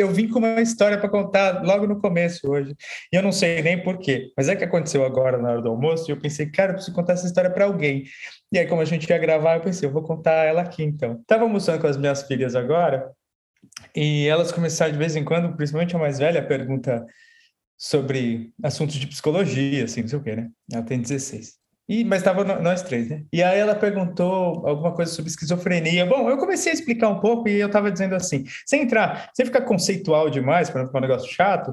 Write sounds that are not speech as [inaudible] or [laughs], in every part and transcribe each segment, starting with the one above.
eu vim com uma história para contar logo no começo hoje. E eu não sei nem por quê, mas é que aconteceu agora na hora do almoço e eu pensei, cara, eu preciso contar essa história para alguém. E aí, como a gente ia gravar, eu pensei, eu vou contar ela aqui então. Tava almoçando com as minhas filhas agora e elas começaram de vez em quando, principalmente a mais velha, pergunta sobre assuntos de psicologia, assim, não sei o quê, né? Ela tem 16. E, mas estava nós três, né? E aí ela perguntou alguma coisa sobre esquizofrenia. Bom, eu comecei a explicar um pouco e eu estava dizendo assim, sem entrar, sem ficar conceitual demais, para não ficar um negócio chato,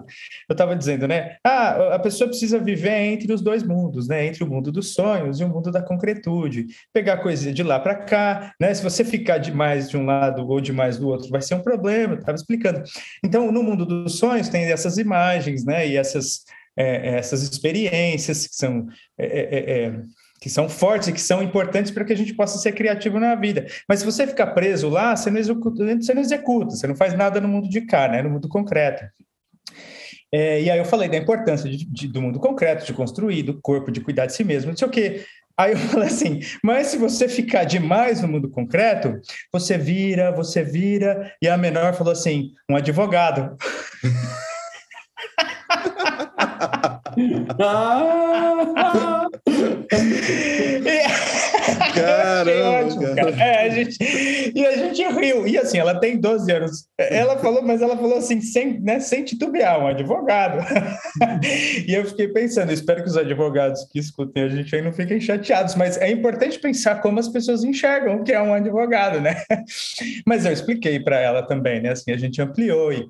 eu estava dizendo, né? Ah, a pessoa precisa viver entre os dois mundos, né? Entre o mundo dos sonhos e o mundo da concretude. Pegar coisa de lá para cá, né? Se você ficar demais de um lado ou demais do outro, vai ser um problema. Estava explicando. Então, no mundo dos sonhos tem essas imagens, né? E essas é, é, essas experiências que são, é, é, é, que são fortes e que são importantes para que a gente possa ser criativo na vida. Mas se você ficar preso lá, você não executa, você não, executa, você não faz nada no mundo de cá, né, no mundo concreto. É, e aí eu falei da importância de, de, do mundo concreto, de construir, do corpo, de cuidar de si mesmo, não sei o quê. Aí eu [laughs] falei assim, mas se você ficar demais no mundo concreto, você vira, você vira, e a menor falou assim, um advogado. [laughs] ah! Caramba! cara. É, a gente, e a gente riu. E assim, ela tem 12 anos. Ela falou, mas ela falou assim, sem, né, sem titubear, um advogado. [laughs] e eu fiquei pensando, espero que os advogados que escutem a gente aí não fiquem chateados, mas é importante pensar como as pessoas enxergam o que é um advogado, né? Mas eu expliquei para ela também, né? Assim, a gente ampliou e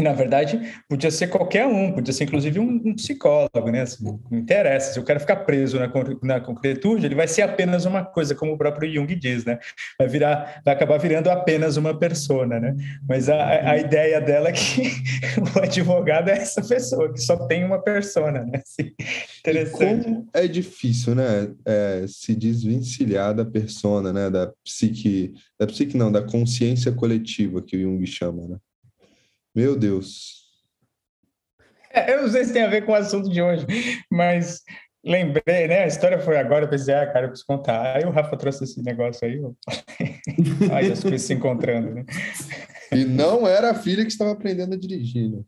na verdade, podia ser qualquer um, podia ser inclusive um, um psicólogo, né? Assim, não interessa. Se o cara ficar preso na, na concretude, ele vai ser apenas uma coisa, como o próprio Jung diz, né? Vai virar, vai acabar virando apenas uma persona, né? Mas a, a ideia dela é que [laughs] o advogado é essa pessoa que só tem uma persona, né? Assim, interessante. como é difícil, né? É, se desvencilhar da persona, né? Da psique, da psique não, da consciência coletiva que o Jung chama, né? Meu Deus. É, eu não sei se tem a ver com o assunto de hoje, mas lembrei, né? A história foi agora, eu pensei, ah, cara, eu preciso contar. Aí o Rafa trouxe esse negócio aí. [laughs] aí as coisas se encontrando, né? E não era a filha que estava aprendendo a dirigir, né?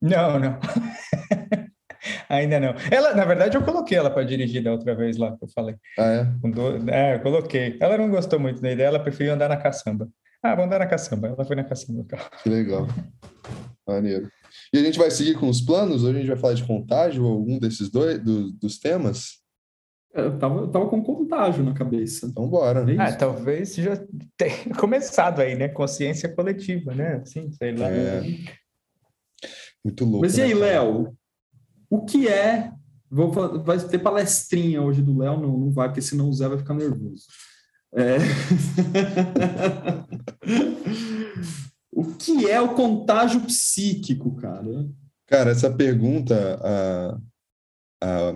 Não, não. [laughs] Ainda não. Ela, na verdade, eu coloquei ela para dirigir da outra vez lá que eu falei. Ah, é? É, eu coloquei. Ela não gostou muito da ideia, ela preferiu andar na caçamba. Ah, vamos andar na caçamba. Ela foi na caçamba. Que legal. Maneiro. E a gente vai seguir com os planos? Hoje a gente vai falar de contágio, algum desses dois, do, dos temas? É, eu tava, eu tava com contágio na cabeça. Então, bora. É ah, talvez já tenha [laughs] começado aí, né? Consciência coletiva, né? Assim, sei lá. É... Muito louco. Mas e aí, né, Léo? O que é. Vou, vai ter palestrinha hoje do Léo? Não, não vai, porque senão o Zé vai ficar nervoso. É... [laughs] o que é o contágio psíquico, cara? Cara, essa pergunta, a, a,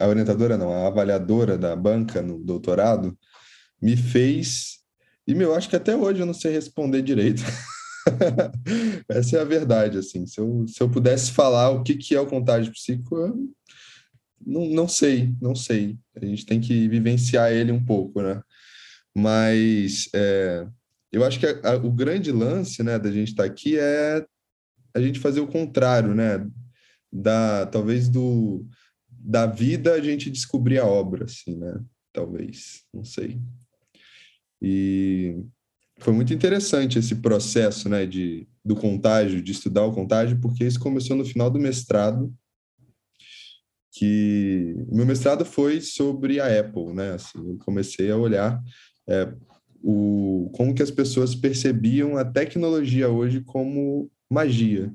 a orientadora, não, a avaliadora da banca no doutorado, me fez. E, meu, acho que até hoje eu não sei responder direito. [laughs] Essa é a verdade, assim. Se eu, se eu pudesse falar o que, que é o contágio psíquico, eu não, não sei, não sei. A gente tem que vivenciar ele um pouco, né? Mas é, eu acho que a, a, o grande lance né, da gente estar tá aqui é a gente fazer o contrário, né? Da, talvez do, da vida a gente descobrir a obra, assim, né? Talvez, não sei. E foi muito interessante esse processo, né, de, do contágio, de estudar o contágio, porque isso começou no final do mestrado, que meu mestrado foi sobre a Apple, né? Assim, eu comecei a olhar é, o, como que as pessoas percebiam a tecnologia hoje como magia.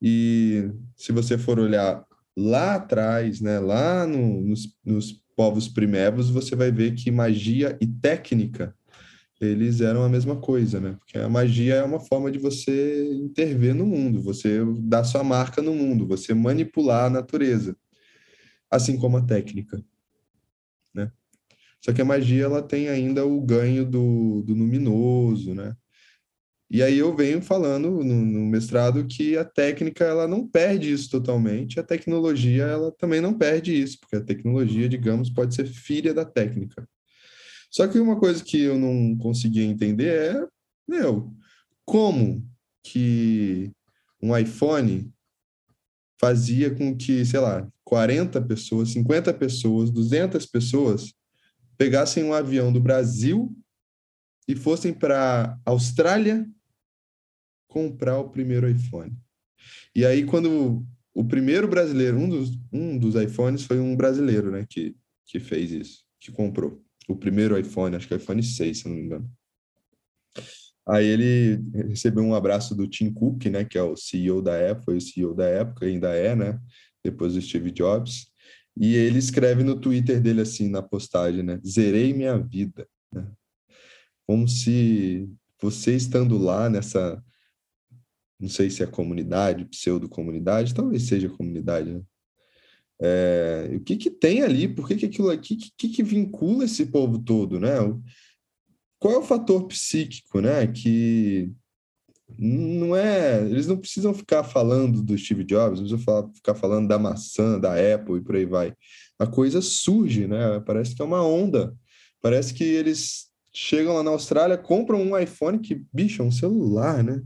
E se você for olhar lá atrás, né, lá no, nos, nos povos primevos, você vai ver que magia e técnica eles eram a mesma coisa, né? Porque a magia é uma forma de você intervir no mundo, você dar sua marca no mundo, você manipular a natureza, assim como a técnica. Só que a magia ela tem ainda o ganho do, do luminoso, né? E aí eu venho falando no, no, mestrado que a técnica ela não perde isso totalmente, a tecnologia ela também não perde isso, porque a tecnologia, digamos, pode ser filha da técnica. Só que uma coisa que eu não conseguia entender é, meu, como que um iPhone fazia com que, sei lá, 40 pessoas, 50 pessoas, 200 pessoas pegassem um avião do Brasil e fossem para Austrália comprar o primeiro iPhone. E aí, quando o primeiro brasileiro, um dos, um dos iPhones foi um brasileiro, né, que, que fez isso, que comprou. O primeiro iPhone, acho que é o iPhone 6, se não me engano. Aí ele recebeu um abraço do Tim Cook, né, que é o CEO da Apple, foi o CEO da época, ainda é, né, depois do Steve Jobs. E ele escreve no Twitter dele assim, na postagem, né, zerei minha vida, né? Como se você estando lá nessa, não sei se é comunidade, pseudo-comunidade, talvez seja comunidade, né? É, o que que tem ali? Por que que aquilo aqui, que, que, que vincula esse povo todo, né? qual é o fator psíquico, né? Que não é. Eles não precisam ficar falando do Steve Jobs, não precisam ficar falando da maçã, da Apple e por aí vai. A coisa surge, né? Parece que é uma onda. Parece que eles chegam lá na Austrália, compram um iPhone que, bicho, é um celular, né?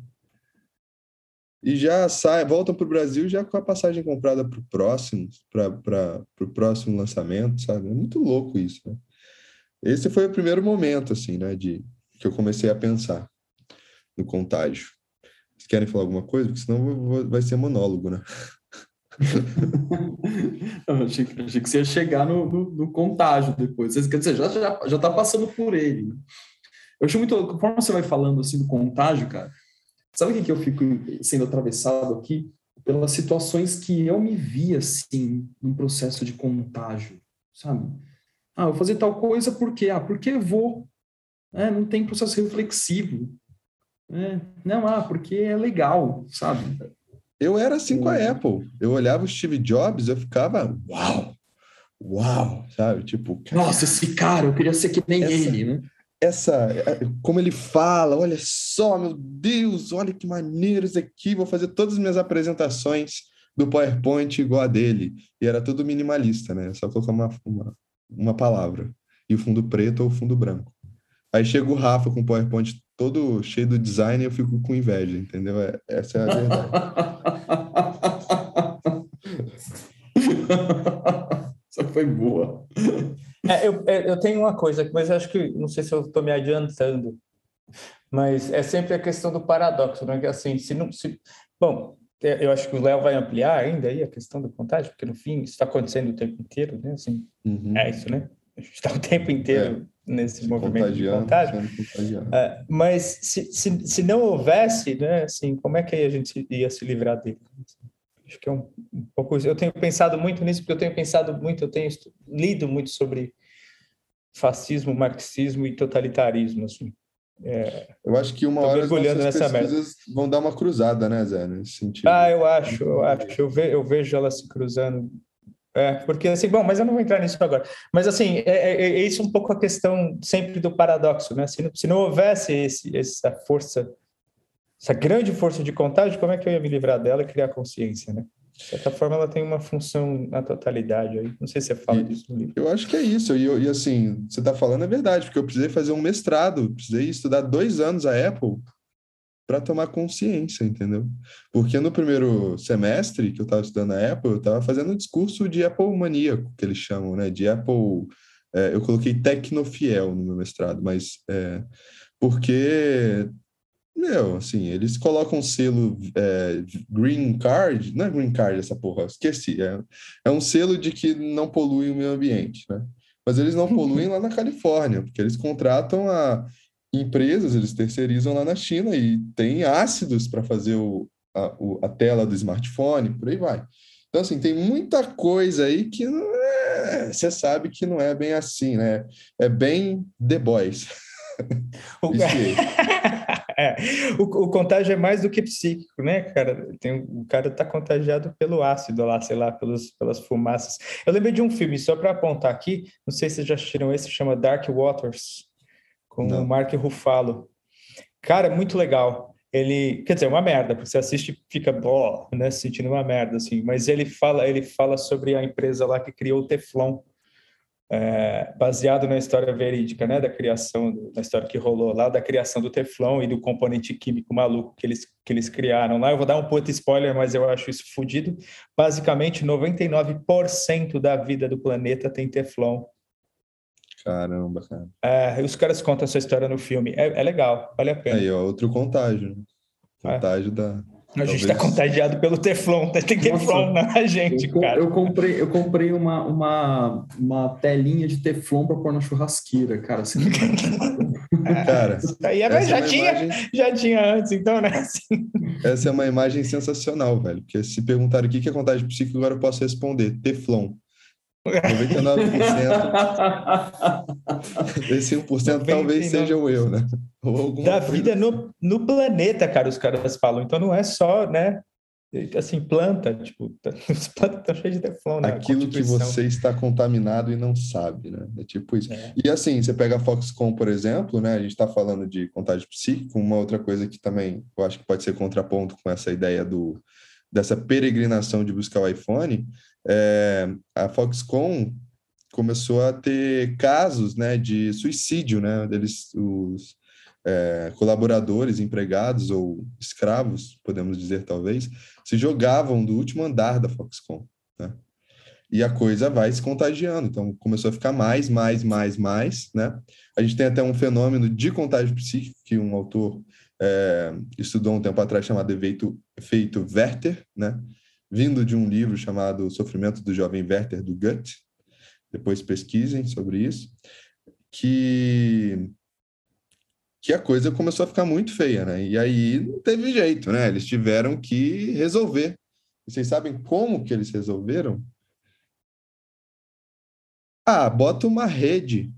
E já sai, voltam para o Brasil já com a passagem comprada para o próximo, para o próximo lançamento, sabe? É muito louco isso, né? Esse foi o primeiro momento, assim, né, de que eu comecei a pensar no contágio. Vocês querem falar alguma coisa? Porque senão vai ser monólogo, né? [laughs] eu achei, achei, que você ia chegar no, no, no contágio depois. Quer dizer, já, já, já tá passando por ele. Né? Eu acho muito. Conforme você vai falando assim do contágio, cara, sabe o que, que eu fico sendo atravessado aqui? Pelas situações que eu me vi assim, num processo de contágio, sabe? Ah, vou fazer tal coisa por quê? Ah, porque vou. É, não tem processo reflexivo. É, não, ah, porque é legal, sabe? Eu era assim com a Apple. Eu olhava o Steve Jobs, eu ficava, uau, uau, sabe? Tipo, nossa, esse cara, eu queria ser que nem essa, ele, né? Essa, é, como ele fala, olha só, meu Deus, olha que maneiro isso aqui, vou fazer todas as minhas apresentações do PowerPoint igual a dele. E era tudo minimalista, né? Só colocar uma, uma, uma palavra. E o fundo preto ou o fundo branco. Aí chega o Rafa com o PowerPoint todo cheio do design eu fico com inveja, entendeu? É, essa é a verdade. [laughs] Essa foi boa. É, eu, é, eu tenho uma coisa, mas acho que não sei se eu estou me adiantando, mas é sempre a questão do paradoxo, né? Que assim, se não, se, bom, é, eu acho que o Léo vai ampliar ainda aí a questão do contágio, porque no fim isso está acontecendo o tempo inteiro, né? Assim, uhum. É isso, né? A gente está o tempo inteiro é, nesse movimento de contágio. É, mas se, se, se não houvesse, né? Assim, como é que a gente ia se livrar dele? Acho que é um, um pouco Eu tenho pensado muito nisso, porque eu tenho pensado muito, eu tenho lido muito sobre fascismo, marxismo e totalitarismo, assim. É, eu acho que uma hora as pesquisas vão dar uma cruzada, né, Zé? Nesse sentido. Ah, eu acho, eu acho. Eu, ve, eu vejo elas se cruzando. É, porque assim, bom, mas eu não vou entrar nisso agora. Mas assim, é, é, é isso um pouco a questão sempre do paradoxo, né? Se não, se não houvesse esse, essa força, essa grande força de contágio, como é que eu ia me livrar dela e criar consciência, né? De certa forma, ela tem uma função na totalidade aí. Não sei se você fala e, disso no livro. Eu acho que é isso. E, e assim, você está falando é verdade, porque eu precisei fazer um mestrado, precisei estudar dois anos a Apple para tomar consciência, entendeu? Porque no primeiro semestre que eu estava estudando a Apple, eu estava fazendo um discurso de Apple maníaco, que eles chamam, né? De Apple. É, eu coloquei tecnofiel no meu mestrado, mas é, porque meu, assim, eles colocam um selo é, green card, não é green card essa porra, esqueci. É, é um selo de que não polui o meio ambiente, né? Mas eles não poluem lá na Califórnia, porque eles contratam a empresas, eles terceirizam lá na China e tem ácidos para fazer o, a, o, a, tela do smartphone, por aí vai. Então, assim, tem muita coisa aí que é, você sabe que não é bem assim, né? É bem The Boys. O... [laughs] [laughs] é, o, o, contágio é mais do que psíquico, né, cara? Tem, o cara tá contagiado pelo ácido lá, sei lá, pelos, pelas fumaças. Eu lembrei de um filme, só para apontar aqui, não sei se vocês já assistiram esse, chama Dark Waters, com não. o Mark Ruffalo. Cara, é muito legal. Ele, quer dizer, é uma merda, porque você assiste e fica, ó, né, sentindo uma merda, assim. Mas ele fala, ele fala sobre a empresa lá que criou o Teflon, é, baseado na história verídica, né, da criação, da história que rolou lá, da criação do Teflon e do componente químico maluco que eles, que eles criaram lá. Eu vou dar um puto spoiler, mas eu acho isso fodido. Basicamente, 99% da vida do planeta tem Teflon. Caramba, cara. É, os caras contam essa história no filme. É, é legal, vale a pena. Aí, ó, outro contágio. Né? Contágio é. da a gente está contagiado pelo Teflon, tem Teflon Nossa, na gente, eu, cara. Eu comprei, eu comprei uma, uma, uma telinha de Teflon para pôr na churrasqueira, cara. Assim, [laughs] cara, aí é, já, é tinha, imagem... já tinha antes, então, né? Assim... Essa é uma imagem sensacional, velho. Porque se perguntaram o que é contagem psíquica, agora eu posso responder: Teflon. 99%. Esse 1% talvez seja o eu, né? da vida no, no planeta, cara, os caras falam. Então não é só, né? Assim, planta, tipo, [laughs] os plantas estão cheias de teflon, né? Aquilo que você está contaminado e não sabe, né? É tipo isso. É. E assim, você pega a Foxconn, por exemplo, né? A gente está falando de contagem psíquica, uma outra coisa que também eu acho que pode ser contraponto com essa ideia do, dessa peregrinação de buscar o iPhone, é, a Foxconn começou a ter casos né, de suicídio, né? Deles, os é, colaboradores, empregados ou escravos, podemos dizer talvez, se jogavam do último andar da Foxconn. Né? E a coisa vai se contagiando. Então começou a ficar mais, mais, mais, mais. Né? A gente tem até um fenômeno de contágio psíquico que um autor é, estudou um tempo atrás chamado efeito, Werther, né? Vindo de um livro chamado Sofrimento do Jovem Werther do Goethe. Depois pesquisem sobre isso. Que que a coisa começou a ficar muito feia, né? E aí não teve jeito, né? Eles tiveram que resolver. vocês sabem como que eles resolveram? Ah, bota uma rede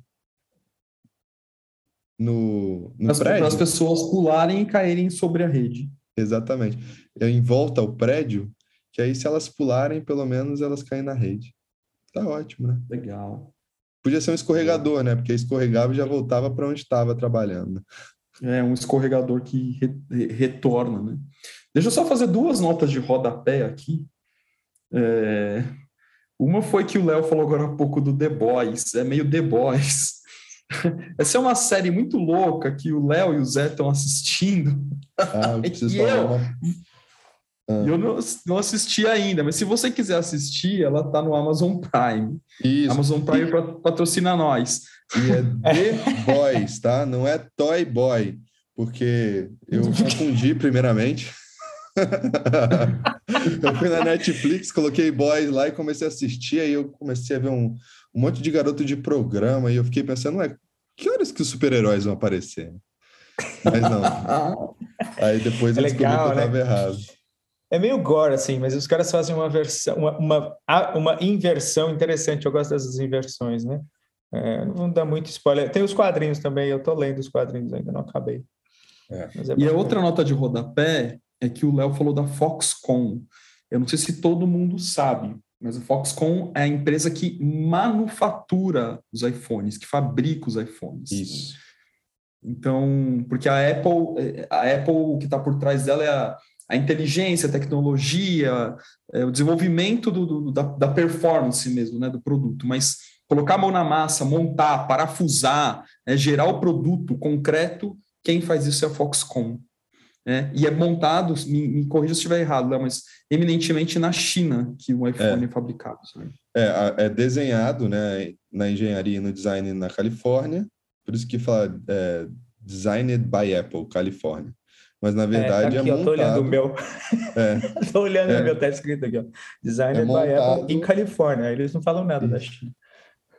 no, no prédio. Para as pessoas pularem e caírem sobre a rede. Exatamente. Em volta ao prédio, que aí se elas pularem, pelo menos elas caem na rede. Tá ótimo, né? Legal. Podia ser um escorregador, né? Porque escorregava e já voltava para onde estava trabalhando. É, um escorregador que re retorna, né? Deixa eu só fazer duas notas de rodapé aqui. É... Uma foi que o Léo falou agora há pouco do The Boys. É meio The Boys. [laughs] Essa é uma série muito louca que o Léo e o Zé estão assistindo. Ah, eu [laughs] preciso falar eu, uma... Ah. Eu não, não assisti ainda, mas se você quiser assistir, ela tá no Amazon Prime. Isso. Amazon Prime patrocina nós. E é [laughs] The Boys, tá? Não é Toy Boy, porque eu [laughs] confundi primeiramente. [laughs] eu fui na Netflix, coloquei Boys lá e comecei a assistir, aí eu comecei a ver um, um monte de garoto de programa e eu fiquei pensando, ué, que horas que os super-heróis vão aparecer? Mas não. aí depois é eu legal, descobri que eu estava né? errado. É meio gore, assim, mas os caras fazem uma, versão, uma, uma, uma inversão interessante. Eu gosto dessas inversões, né? É, não vou dar muito spoiler. Tem os quadrinhos também, eu tô lendo os quadrinhos, ainda não acabei. É. É e a outra nota de rodapé é que o Léo falou da Foxconn. Eu não sei se todo mundo sabe, mas a Foxconn é a empresa que manufatura os iPhones, que fabrica os iPhones. Isso. Então, porque a Apple, a Apple, o que está por trás dela é a a inteligência, a tecnologia, é, o desenvolvimento do, do, da, da, performance mesmo, né, do produto, mas colocar a mão na massa, montar, parafusar, é, gerar o produto concreto, quem faz isso é a Foxconn. Né? E é montado, me, me corrija se estiver errado, Léo, mas eminentemente na China que o iPhone é, é fabricado. Sabe? É, é desenhado né, na engenharia e no design na Califórnia, por isso que fala é, Designed by Apple, Califórnia mas na verdade é, tá aqui, é montado... [laughs] Eu tô olhando o meu. É. tô olhando é. o meu, tá escrito aqui, ó. Design é by Apple em Califórnia. Eles não falam nada Isso. da China.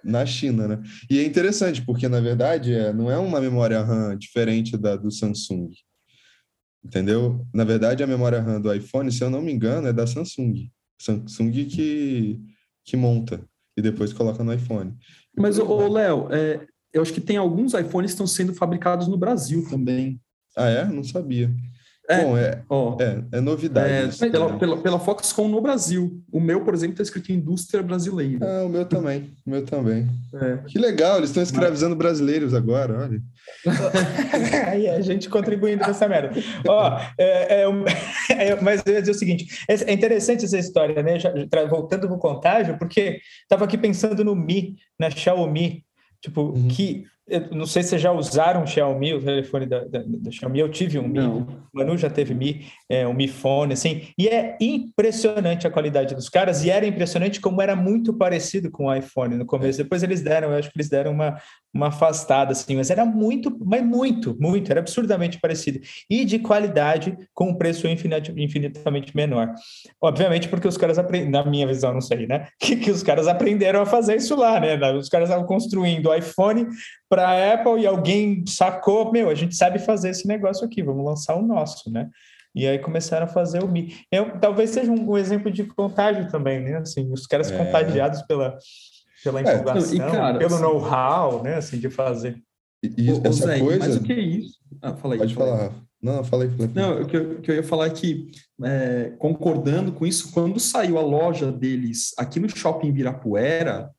Na China, né? E é interessante, porque na verdade é, não é uma memória RAM diferente da do Samsung. Entendeu? Na verdade, a memória RAM do iPhone, se eu não me engano, é da Samsung. Samsung que, que monta e depois coloca no iPhone. Mas, ô, Léo, é, eu acho que tem alguns iPhones que estão sendo fabricados no Brasil também. Ah, é? Não sabia. É, Bom, é, oh, é, é novidade. É, pela, pela, pela Foxconn no Brasil. O meu, por exemplo, está escrito indústria brasileira. Ah, o meu também. O meu também. É. Que legal, eles estão escravizando brasileiros agora, olha. [laughs] Aí a gente contribuindo com essa merda. Ó, é, é, [laughs] é, mas eu ia dizer o seguinte: é interessante essa história, né? Já, voltando pro contágio, porque estava aqui pensando no Mi, na Xiaomi. Tipo, uhum. que eu não sei se vocês já usaram o Xiaomi, o telefone da, da, da Xiaomi. Eu tive um Mi, o Manu já teve Mi, é, um Mi Phone, assim. E é impressionante a qualidade dos caras. E era impressionante como era muito parecido com o iPhone no começo. Depois eles deram, eu acho que eles deram uma, uma afastada, assim. Mas era muito, mas muito, muito. Era absurdamente parecido. E de qualidade com um preço infinitamente menor. Obviamente porque os caras na minha visão, não sei, né? [laughs] Que, que os caras aprenderam a fazer isso lá, né? Os caras estavam construindo o iPhone para a Apple e alguém sacou, meu, a gente sabe fazer esse negócio aqui, vamos lançar o nosso, né? E aí começaram a fazer o Mi. Eu, talvez seja um, um, exemplo de contágio também, né? Assim, os caras é. contagiados pela, pela empolgação, é, cara, pelo assim, know-how, né? Assim, de fazer. E, e essa Zé, coisa... Mas o que é isso? Ah, fala aí, Pode fala falar. Aí. Não, falei. falei. Não, o que, eu, que eu ia falar é que, é, concordando com isso, quando saiu a loja deles aqui no Shopping Ibirapuera,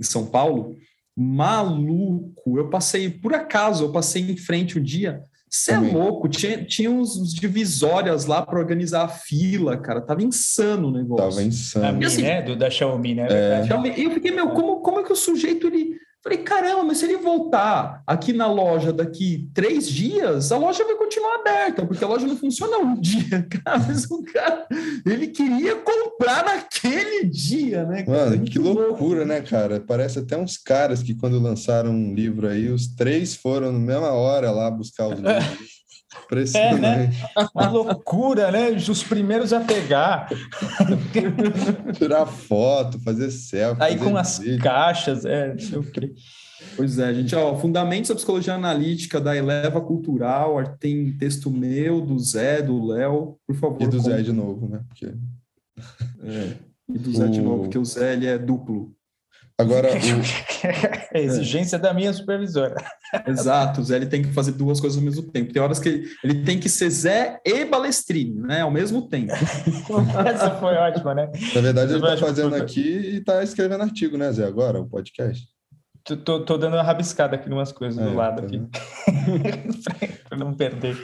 em São Paulo, maluco. Eu passei, por acaso, eu passei em frente um dia. Você é louco, tinha, tinha uns divisórias lá para organizar a fila, cara. Tava insano o negócio. Tava insano. A assim, né? Do, da Xiaomi, né? É. E eu fiquei, meu, como, como é que o sujeito ele Falei, caramba, mas se ele voltar aqui na loja daqui três dias, a loja vai continuar aberta, porque a loja não funciona um [laughs] dia, cara. Mas o cara, ele queria comprar naquele dia, né? Cara? Mano, que loucura, louco. né, cara? Parece até uns caras que quando lançaram um livro aí, os três foram na mesma hora lá buscar os [laughs] livros. É, né? Uma loucura, né? Os primeiros a pegar. [laughs] Tirar foto, fazer selfie. Aí com as vídeo. caixas, é, não sei o quê. Pois é, gente. Ó, Fundamentos da Psicologia Analítica da Eleva Cultural. Tem texto meu, do Zé, do Léo. Por favor. E do Zé de novo, né? Porque... É. E do Zé o... de novo, porque o Zé ele é duplo. Agora, [laughs] o... a exigência é. da minha supervisora. [laughs] Exato, o Zé ele tem que fazer duas coisas ao mesmo tempo. Tem horas que ele, ele tem que ser Zé e Balestrini, né? Ao mesmo tempo. [laughs] Essa foi ótima, né? Na verdade, ele está fazendo aqui e está escrevendo artigo, né, Zé? Agora, o podcast. Tô, tô, dando uma rabiscada aqui em umas coisas é, do lado tá aqui. para não perder.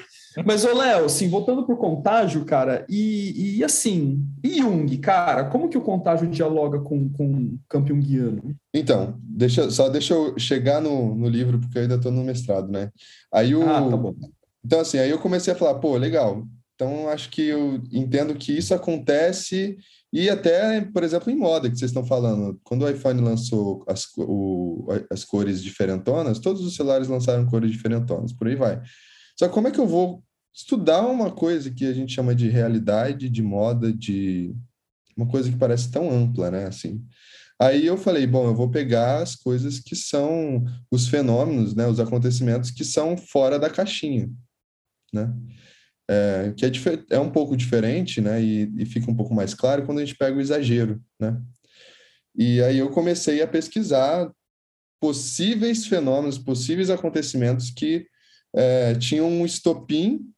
Mas, ô Léo, assim, voltando para o contágio, cara, e, e assim, e Jung, cara, como que o contágio dialoga com, com o campo junguiano? Então, deixa, só deixa eu chegar no, no livro, porque eu ainda estou no mestrado, né? Aí o... Ah, tá bom. Então, assim, aí eu comecei a falar, pô, legal, então acho que eu entendo que isso acontece e até, por exemplo, em moda que vocês estão falando, quando o iPhone lançou as, o, as cores diferentonas, todos os celulares lançaram cores diferentonas, por aí vai. Só como é que eu vou estudar uma coisa que a gente chama de realidade, de moda, de uma coisa que parece tão ampla, né? Assim. Aí eu falei, bom, eu vou pegar as coisas que são os fenômenos, né? Os acontecimentos que são fora da caixinha, né? É, que é, é um pouco diferente, né? E, e fica um pouco mais claro quando a gente pega o exagero, né? E aí eu comecei a pesquisar possíveis fenômenos, possíveis acontecimentos que é, tinham um estopim,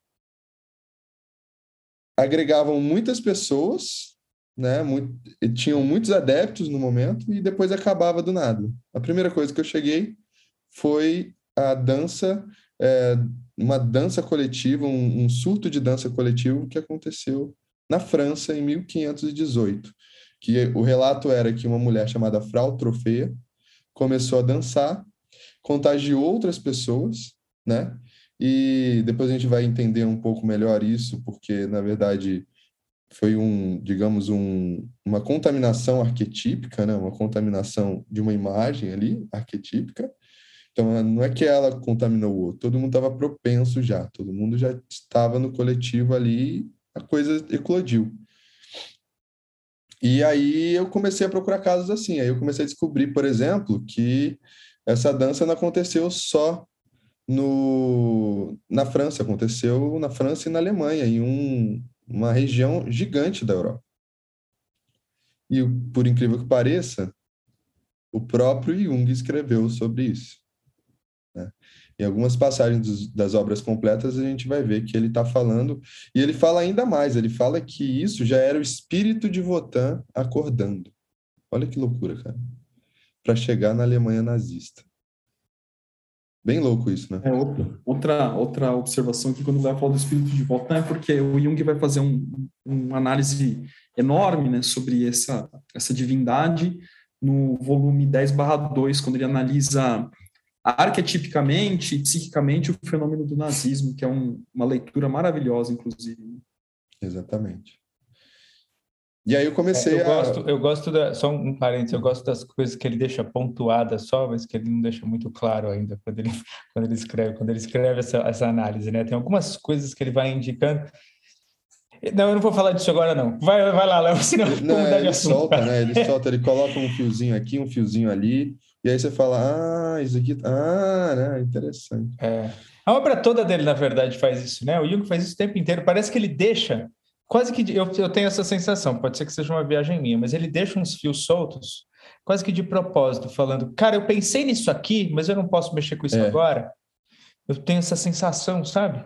agregavam muitas pessoas, né? Muito, tinham muitos adeptos no momento e depois acabava do nada. A primeira coisa que eu cheguei foi a dança, é, uma dança coletiva, um, um surto de dança coletivo que aconteceu na França em 1518. Que o relato era que uma mulher chamada Frau Trofeia começou a dançar, contagiou outras pessoas, né? E depois a gente vai entender um pouco melhor isso, porque, na verdade, foi um, digamos, um, uma contaminação arquetípica, né? uma contaminação de uma imagem ali, arquetípica. Então, não é que ela contaminou o outro, todo mundo estava propenso já, todo mundo já estava no coletivo ali, a coisa eclodiu. E aí eu comecei a procurar casos assim. Aí eu comecei a descobrir, por exemplo, que essa dança não aconteceu só no, na França, aconteceu na França e na Alemanha, em um, uma região gigante da Europa. E, por incrível que pareça, o próprio Jung escreveu sobre isso. Né? Em algumas passagens dos, das obras completas, a gente vai ver que ele está falando, e ele fala ainda mais, ele fala que isso já era o espírito de Wotan acordando. Olha que loucura, cara. Para chegar na Alemanha nazista. Bem louco isso, né? É, outra, outra observação que quando vai falar do espírito de Wotan é porque o Jung vai fazer um, uma análise enorme né, sobre essa, essa divindade no volume 10 barra 2, quando ele analisa arquetipicamente e psiquicamente o fenômeno do nazismo, que é um, uma leitura maravilhosa, inclusive. Exatamente. E aí eu comecei é, eu a... Gosto, eu gosto, da, só um parênteses, eu gosto das coisas que ele deixa pontuadas só, mas que ele não deixa muito claro ainda quando ele, [laughs] quando ele escreve, quando ele escreve essa, essa análise, né? Tem algumas coisas que ele vai indicando. Não, eu não vou falar disso agora, não. Vai, vai lá, Léo, [laughs] senão não, mudar ele assunto, solta, cara. né? Ele [laughs] solta, ele coloca um fiozinho aqui, um fiozinho ali, e aí você fala, ah, isso aqui, ah, né? Interessante. É. A obra toda dele, na verdade, faz isso, né? O Jung faz isso o tempo inteiro. Parece que ele deixa quase que eu, eu tenho essa sensação, pode ser que seja uma viagem minha, mas ele deixa uns fios soltos, quase que de propósito, falando, cara, eu pensei nisso aqui, mas eu não posso mexer com isso é. agora. Eu tenho essa sensação, sabe?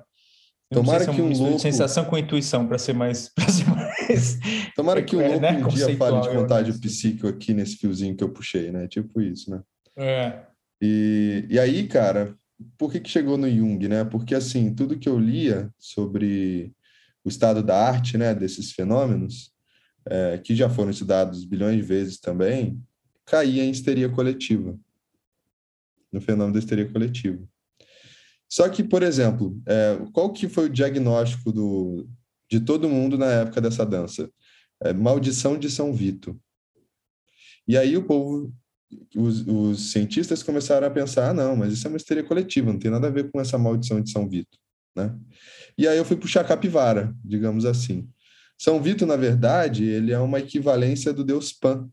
Eu Tomara se é que um louco... sensação com intuição para ser mais, [laughs] para ser mais. Tomara que é, louco né? um dia fale de contágio psíquico aqui nesse fiozinho que eu puxei, né? Tipo isso, né? É. E, e aí, cara, por que, que chegou no Jung, né? Porque assim, tudo que eu lia sobre o estado da arte, né, desses fenômenos, é, que já foram estudados bilhões de vezes também, caía em histeria coletiva, no fenômeno da histeria coletiva. Só que, por exemplo, é, qual que foi o diagnóstico do, de todo mundo na época dessa dança? É, maldição de São Vito. E aí o povo, os, os, cientistas começaram a pensar, ah, não, mas isso é uma histeria coletiva, não tem nada a ver com essa maldição de São Vito, né? E aí eu fui puxar capivara, digamos assim. São Vito, na verdade, ele é uma equivalência do deus Pan.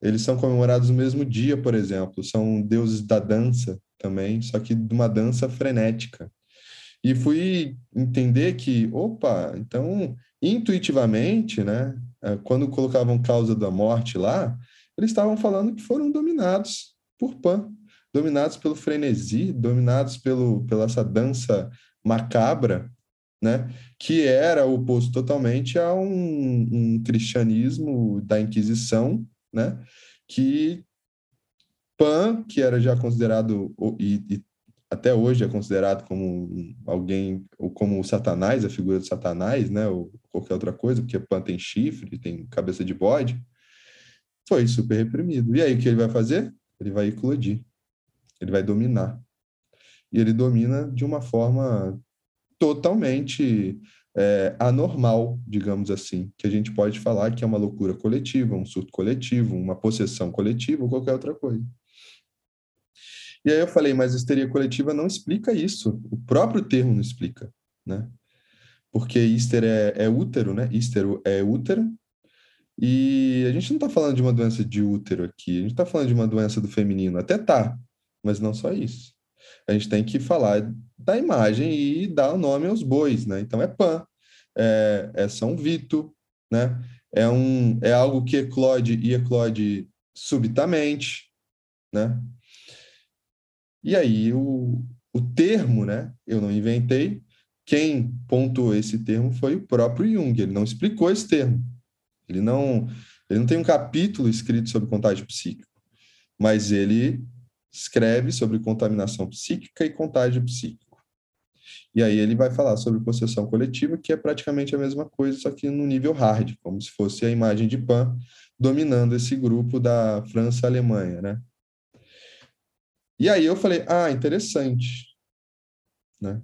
Eles são comemorados no mesmo dia, por exemplo. São deuses da dança também, só que de uma dança frenética. E fui entender que, opa, então, intuitivamente, né, eh, quando colocavam causa da morte lá, eles estavam falando que foram dominados por Pan, dominados pelo frenesi, dominados pelo, pela essa dança macabra né? que era oposto totalmente a um, um cristianismo da Inquisição, né? que Pan, que era já considerado, e, e, até hoje é considerado como alguém, ou como o Satanás, a figura de Satanás, né? ou qualquer outra coisa, porque Pan tem chifre, tem cabeça de bode, foi super reprimido. E aí o que ele vai fazer? Ele vai eclodir, ele vai dominar. E ele domina de uma forma totalmente é, anormal, digamos assim, que a gente pode falar que é uma loucura coletiva, um surto coletivo, uma possessão coletiva ou qualquer outra coisa. E aí eu falei, mas histeria coletiva não explica isso, o próprio termo não explica, né? Porque íster é, é útero, né? Ístero é útero, e a gente não está falando de uma doença de útero aqui, a gente está falando de uma doença do feminino, até tá, mas não só isso. A gente tem que falar da imagem e dar o nome aos bois, né? Então é Pan, é, é São Vito, né? É, um, é algo que eclode e eclode subitamente, né? E aí o, o termo, né? Eu não inventei. Quem pontuou esse termo foi o próprio Jung. Ele não explicou esse termo. Ele não, ele não tem um capítulo escrito sobre contágio psíquico, mas ele escreve sobre contaminação psíquica e contágio psíquico. E aí ele vai falar sobre possessão coletiva, que é praticamente a mesma coisa, só que no nível hard, como se fosse a imagem de Pan dominando esse grupo da França e Alemanha, né? E aí eu falei, ah, interessante, né?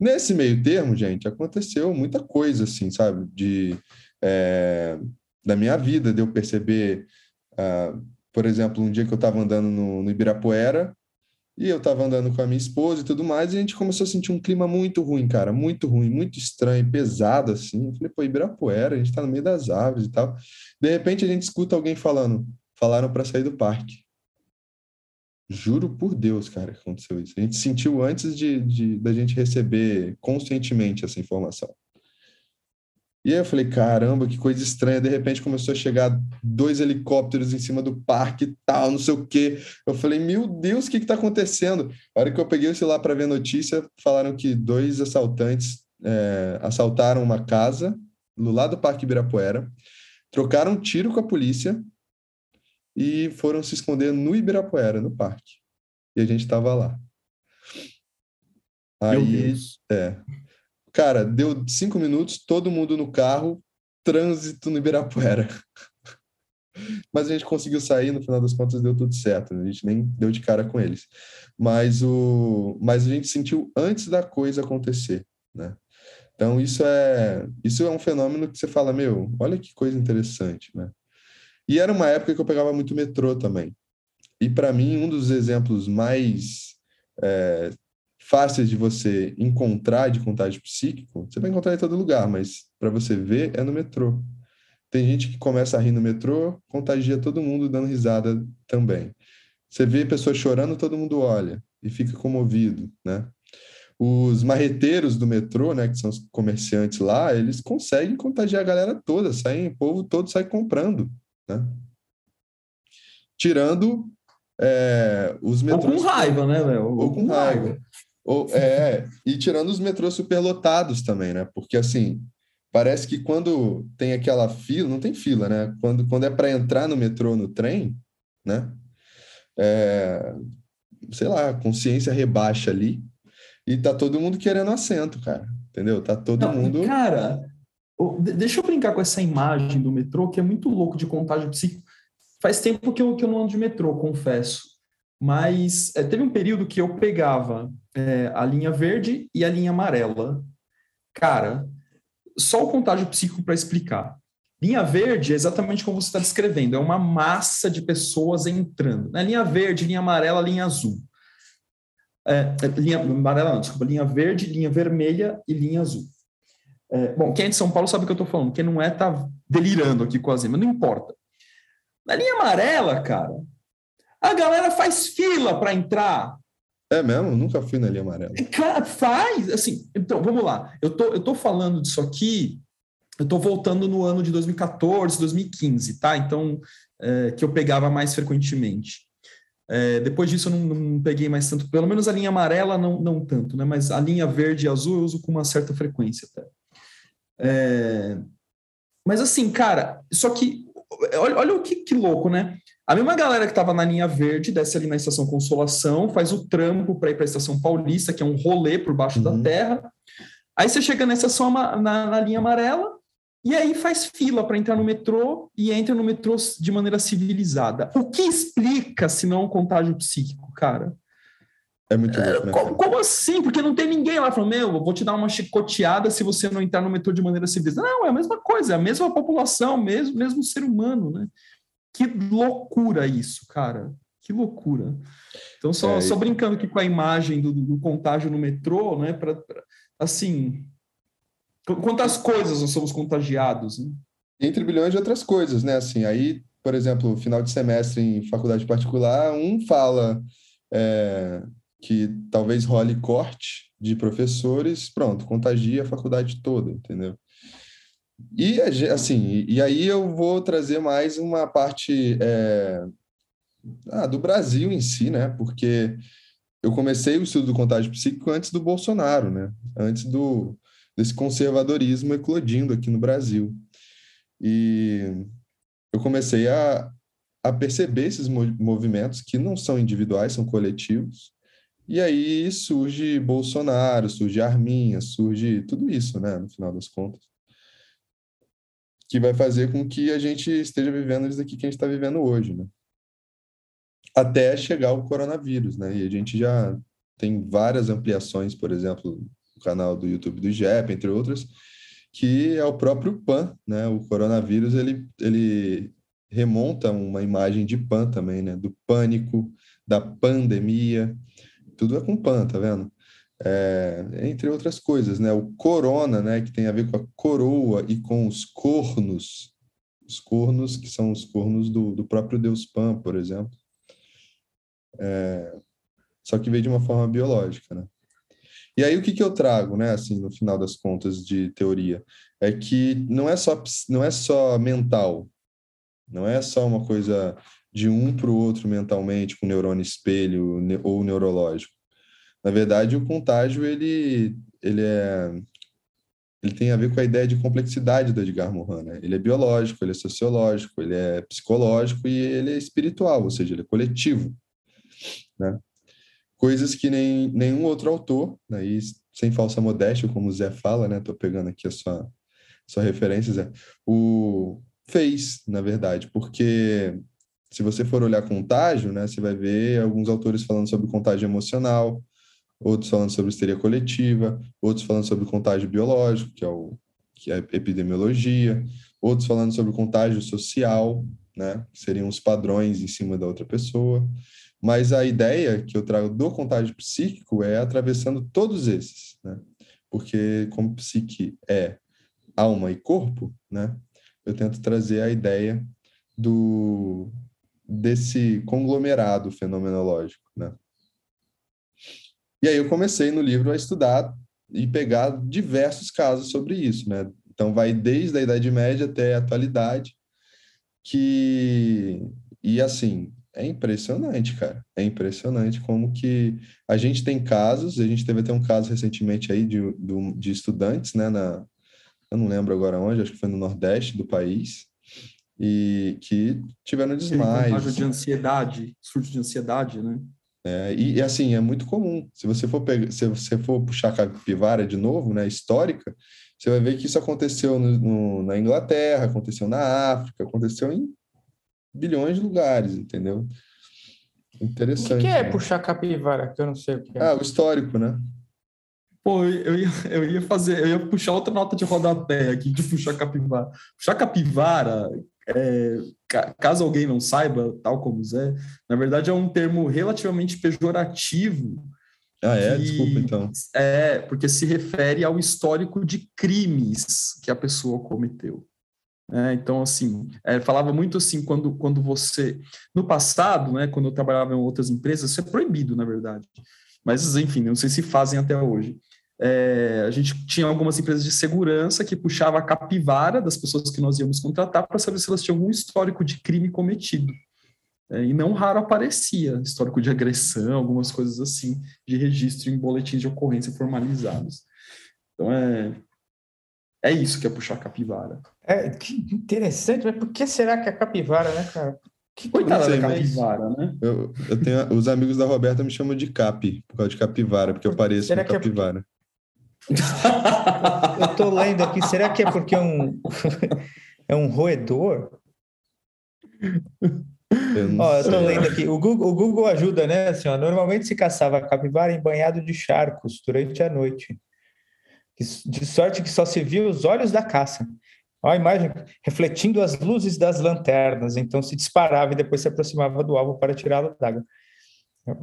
Nesse meio termo, gente, aconteceu muita coisa, assim, sabe? De, é, da minha vida, de eu perceber, uh, por exemplo, um dia que eu estava andando no, no Ibirapuera, e eu tava andando com a minha esposa e tudo mais, e a gente começou a sentir um clima muito ruim, cara, muito ruim, muito estranho, pesado assim. Eu falei, pô, Ibirapuera, a gente tá no meio das árvores e tal. De repente a gente escuta alguém falando, falaram para sair do parque. Juro por Deus, cara, que aconteceu isso. A gente sentiu antes de, de da gente receber conscientemente essa informação. E aí eu falei, caramba, que coisa estranha. De repente começou a chegar dois helicópteros em cima do parque e tal, não sei o quê. Eu falei, meu Deus, o que está acontecendo? A hora que eu peguei o celular para ver a notícia, falaram que dois assaltantes é, assaltaram uma casa no lado do Parque Ibirapuera, trocaram um tiro com a polícia e foram se esconder no Ibirapuera, no parque. E a gente estava lá. Aí, é. Cara, deu cinco minutos, todo mundo no carro, trânsito no Ibirapuera. [laughs] Mas a gente conseguiu sair, no final das contas deu tudo certo, né? a gente nem deu de cara com eles. Mas, o, mas a gente sentiu antes da coisa acontecer, né? Então, isso é, isso é um fenômeno que você fala, meu, olha que coisa interessante, né? E era uma época que eu pegava muito metrô também. E, para mim, um dos exemplos mais é, fáceis de você encontrar de contágio psíquico, você vai encontrar em todo lugar, mas para você ver é no metrô. Tem gente que começa a rir no metrô, contagia todo mundo dando risada também. Você vê pessoas chorando, todo mundo olha e fica comovido, né? Os marreteiros do metrô, né, que são os comerciantes lá, eles conseguem contagiar a galera toda, saem, o povo todo sai comprando, né? Tirando é, os metrôs. Ou com raiva, né, Léo? Ou, ou com raiva. raiva. Ou, é, e tirando os metrôs superlotados também, né? Porque assim, parece que quando tem aquela fila, não tem fila, né? Quando, quando é para entrar no metrô, no trem, né? É, sei lá, a consciência rebaixa ali e tá todo mundo querendo assento, cara. Entendeu? Tá todo Não, mundo. Cara, deixa eu brincar com essa imagem do metrô, que é muito louco de contágio psíquico. Faz tempo que eu, que eu não ando de metrô, confesso. Mas é, teve um período que eu pegava é, a linha verde e a linha amarela. Cara, só o contágio psíquico para explicar. Linha verde é exatamente como você está descrevendo, é uma massa de pessoas entrando. Na linha verde, linha amarela, linha azul. É, é, linha amarela, não, desculpa, linha verde, linha vermelha e linha azul. É, bom, quem é de São Paulo sabe o que eu estou falando, quem não é está delirando aqui quase, mas não importa. Na linha amarela, cara, a galera faz fila para entrar. É mesmo? Nunca fui na linha amarela. Cara, faz, assim, então, vamos lá. Eu tô, eu tô falando disso aqui, eu tô voltando no ano de 2014, 2015, tá? Então, é, que eu pegava mais frequentemente. É, depois disso eu não, não, peguei mais tanto, pelo menos a linha amarela não, não tanto, né? Mas a linha verde e azul eu uso com uma certa frequência até. É, mas assim, cara, só que olha, olha o que, que louco, né? A mesma galera que estava na linha verde desce ali na estação Consolação, faz o trampo para ir para a estação Paulista, que é um rolê por baixo uhum. da terra. Aí você chega na estação na, na linha amarela, e aí faz fila para entrar no metrô e entra no metrô de maneira civilizada. O que explica se não um contágio psíquico, cara? É muito louco, né? Como, como, assim? Porque não tem ninguém lá falando, meu, vou te dar uma chicoteada se você não entrar no metrô de maneira civilizada. Não, é a mesma coisa, é a mesma população, mesmo, mesmo ser humano, né? Que loucura isso, cara. Que loucura. Então, só, é, só brincando aqui com a imagem do, do contágio no metrô, né? Pra, pra assim, Quantas coisas nós somos contagiados? Né? Entre bilhões de outras coisas, né? Assim, aí, por exemplo, final de semestre em faculdade particular, um fala é, que talvez role corte de professores, pronto, contagia a faculdade toda, entendeu? E assim, e aí eu vou trazer mais uma parte é, ah, do Brasil em si, né? Porque eu comecei o estudo do contágio psíquico antes do Bolsonaro, né? Antes do, desse conservadorismo eclodindo aqui no Brasil. E eu comecei a, a perceber esses movimentos que não são individuais, são coletivos. E aí surge Bolsonaro, surge Arminha, surge tudo isso, né, no final das contas. Que vai fazer com que a gente esteja vivendo isso daqui que a gente está vivendo hoje, né? Até chegar o coronavírus, né? E a gente já tem várias ampliações, por exemplo, o canal do YouTube do IGEP, entre outras, que é o próprio PAN, né? O coronavírus, ele, ele remonta uma imagem de PAN também, né? Do pânico, da pandemia, tudo é com PAN, tá vendo? É, entre outras coisas, né? O corona, né? Que tem a ver com a coroa e com os cornos, os cornos que são os cornos do, do próprio deus Pan, por exemplo. É, só que veio de uma forma biológica, né? E aí o que, que eu trago, né, assim, no final das contas de teoria, é que não é só não é só mental, não é só uma coisa de um para o outro mentalmente com neurônio espelho ou neurológico. Na verdade, o contágio ele ele é ele tem a ver com a ideia de complexidade do Edgar Morin. Né? Ele é biológico, ele é sociológico, ele é psicológico e ele é espiritual, ou seja, ele é coletivo. Né? Coisas que nem, nenhum outro autor, né? e sem falsa modéstia, como o Zé fala, né? Estou pegando aqui a sua, sua referência, Zé, o fez, na verdade, porque se você for olhar contágio, né, você vai ver alguns autores falando sobre contágio emocional, outros falando sobre histeria coletiva, outros falando sobre contágio biológico, que é, o, que é epidemiologia, outros falando sobre contágio social, né, que seriam os padrões em cima da outra pessoa. Mas a ideia que eu trago do contágio psíquico é atravessando todos esses, né? Porque como psique é alma e corpo, né? Eu tento trazer a ideia do desse conglomerado fenomenológico? E aí eu comecei no livro a estudar e pegar diversos casos sobre isso, né? Então vai desde a Idade Média até a atualidade, que e assim é impressionante, cara. É impressionante como que a gente tem casos. A gente teve até um caso recentemente aí de, de, estudantes, né? Na, eu não lembro agora onde, acho que foi no Nordeste do país, e que tiveram desmaios. de ansiedade, surto de ansiedade, né? É, e, e, assim, é muito comum. Se você for pegar, se você for puxar a capivara de novo, né, histórica, você vai ver que isso aconteceu no, no, na Inglaterra, aconteceu na África, aconteceu em bilhões de lugares, entendeu? Interessante. O que, que é né? puxar capivara? Que eu não sei o que é. Ah, o histórico, né? Pô, eu ia, eu ia fazer, eu ia puxar outra nota de rodapé aqui de puxar capivara. Puxar capivara é, caso alguém não saiba, tal como Zé, na verdade é um termo relativamente pejorativo. Ah, é? Que, Desculpa, então. É, porque se refere ao histórico de crimes que a pessoa cometeu. É, então, assim, é, falava muito assim, quando, quando você... No passado, né, quando eu trabalhava em outras empresas, isso é proibido, na verdade. Mas, enfim, não sei se fazem até hoje. É, a gente tinha algumas empresas de segurança que puxava a capivara das pessoas que nós íamos contratar para saber se elas tinham algum histórico de crime cometido. É, e não raro aparecia histórico de agressão, algumas coisas assim, de registro em boletins de ocorrência formalizados. Então é, é isso que é puxar a capivara. É, que interessante, mas por que será que é capivara, né, cara? Que coitada da capivara, né? Eu, eu tenho, os amigos da Roberta me chamam de Cap, por causa de capivara, porque eu pareço com capivara. É eu estou lendo aqui, será que é porque é um, [laughs] é um roedor? Eu Ó, eu estou lendo aqui. O Google, o Google ajuda, né? Assim, ó, normalmente se caçava capivara em banhado de charcos durante a noite. De sorte que só se viu os olhos da caça. Olha a imagem refletindo as luzes das lanternas. Então se disparava e depois se aproximava do alvo para tirá-lo d'água.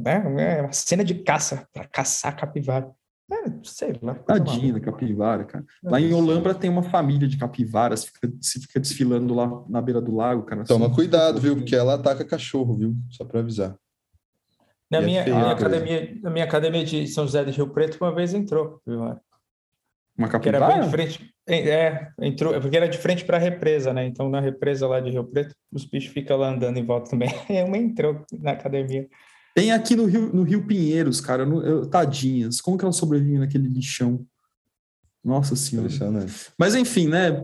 É, é uma cena de caça, para caçar capivara. É, sei lá. Tadinha da capivara, cara. Lá em Olambra tem uma família de capivaras, fica, se fica desfilando lá na beira do lago, cara. Toma assim, cuidado, viu? Porque ela ataca cachorro, viu? Só para avisar. Na minha, é minha academia, na minha academia de São José do Rio Preto, uma vez entrou capivara. Uma capivara? era bem de frente. É, entrou, é porque era de frente para a represa, né? Então, na represa lá de Rio Preto, os bichos ficam lá andando em volta também. [laughs] Uma entrou na academia. Tem aqui no Rio, no Rio Pinheiros, cara, no, eu, tadinhas. Como que elas sobrevivem naquele lixão? Nossa Senhora. Mas enfim, né?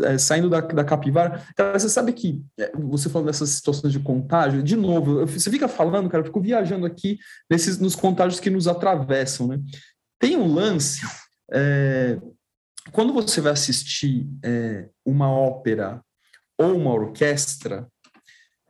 É, saindo da, da capivara, cara, você sabe que é, você falando dessas situações de contágio, de novo, eu, você fica falando, cara, eu fico viajando aqui nesses, nos contágios que nos atravessam, né? Tem um lance, é, quando você vai assistir é, uma ópera ou uma orquestra,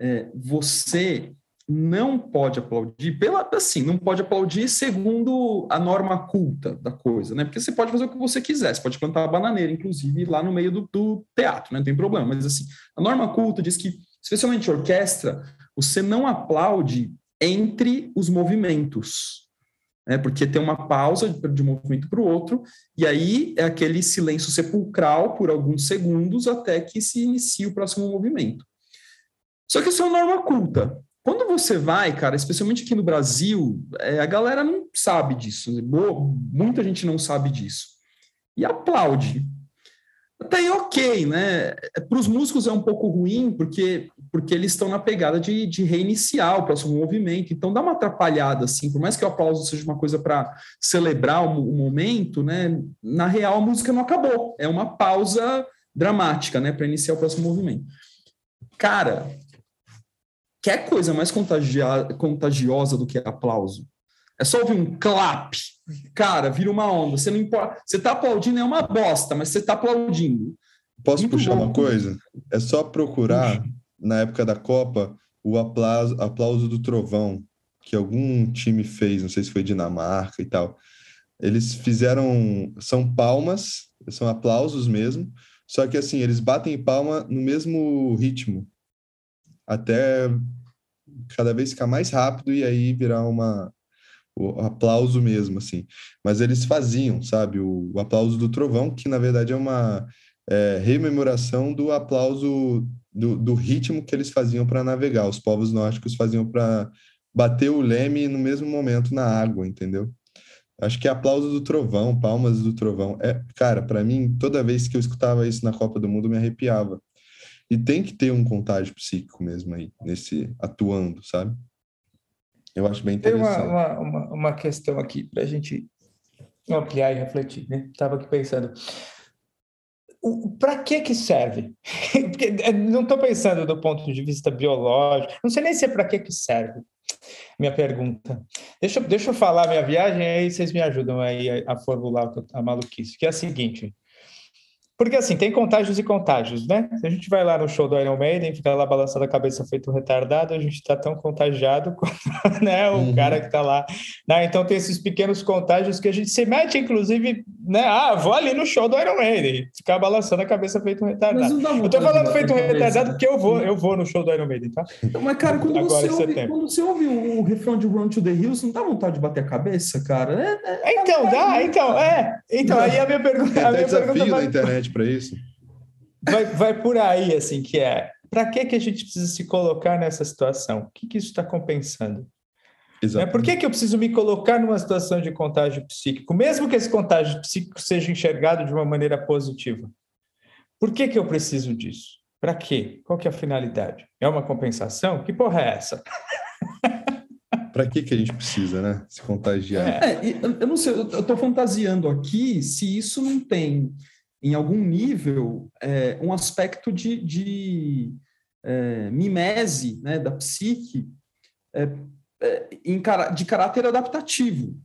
é, você não pode aplaudir, pela, assim, não pode aplaudir segundo a norma culta da coisa, né? Porque você pode fazer o que você quiser, você pode plantar a bananeira, inclusive, lá no meio do, do teatro, né? Não tem problema, mas assim, a norma culta diz que, especialmente orquestra, você não aplaude entre os movimentos, né? Porque tem uma pausa de, um movimento para o outro, e aí é aquele silêncio sepulcral por alguns segundos até que se inicie o próximo movimento. Só que isso é uma norma culta. Quando você vai, cara, especialmente aqui no Brasil, é, a galera não sabe disso. Né? Boa, muita gente não sabe disso. E aplaude. Até aí, ok, né? Para os músicos é um pouco ruim, porque, porque eles estão na pegada de, de reiniciar o próximo movimento, então dá uma atrapalhada, assim, por mais que o aplauso seja uma coisa para celebrar o, o, momento, né? Na real, a música não acabou, é uma pausa dramática, né, para iniciar o próximo movimento. Cara, quer coisa mais contagiosa do que aplauso? É só ouvir um clap, cara, vira uma onda. Você não importa. Você tá aplaudindo é uma bosta, mas você tá aplaudindo. Posso Muito puxar bom. uma coisa? É só procurar Puxa. na época da Copa o aplauso, aplauso do trovão que algum time fez, não sei se foi Dinamarca e tal. Eles fizeram são palmas, são aplausos mesmo, só que assim, eles batem palma no mesmo ritmo até cada vez ficar mais rápido e aí virar uma o aplauso mesmo, assim. Mas eles faziam, sabe, o, o aplauso do trovão, que na verdade é uma é, rememoração do aplauso do, do ritmo que eles faziam para navegar. Os povos nórdicos faziam para bater o leme no mesmo momento na água, entendeu? Acho que é aplauso do trovão, palmas do trovão. É, cara, para mim, toda vez que eu escutava isso na Copa do Mundo, me arrepiava. E tem que ter um contágio psíquico mesmo aí, nesse atuando, sabe? Eu acho bem interessante. Tem uma, uma, uma questão aqui para a gente ampliar e refletir, né? Estava aqui pensando. Para que que serve? [laughs] É, não estou pensando do ponto de vista biológico, não sei nem se é para que que serve. Minha pergunta. Deixa, deixa eu falar minha viagem, aí vocês me ajudam aí a, a formular a maluquice, que é a seguinte. Porque assim, tem contágios e contágios, né? Se a gente vai lá no show do Iron Maiden, fica lá balançando a cabeça feito um retardado, a gente está tão contagiado [laughs] quanto né, o uhum. cara que está lá. Né? Então tem esses pequenos contágios que a gente se mete, inclusive, né? Ah, vou ali no show do Iron Maiden, ficar balançando a cabeça feito um retardado. Eu tô falando feito um retardado porque eu vou, eu vou no show do Iron Maiden, tá? Então, mas, cara, quando, Agora, você, ouve, quando você ouve o refrão de Run to the Hills, não dá vontade de bater a cabeça, cara? É, é, então, dá, então, é. Então, aí a minha pergunta. A minha desafio pergunta na internet para isso? Vai, vai por aí, assim, que é. Para que, que a gente precisa se colocar nessa situação? O que, que isso está compensando? Exato. Por que, que eu preciso me colocar numa situação de contágio psíquico, mesmo que esse contágio psíquico seja enxergado de uma maneira positiva? Por que, que eu preciso disso? Para quê? Qual que é a finalidade? É uma compensação? Que porra é essa? [laughs] Para que, que a gente precisa, né? Se contagiar. É, eu não sei, eu estou fantasiando aqui se isso não tem em algum nível, é, um aspecto de, de é, mimese né, da psique é, é de caráter adaptativo.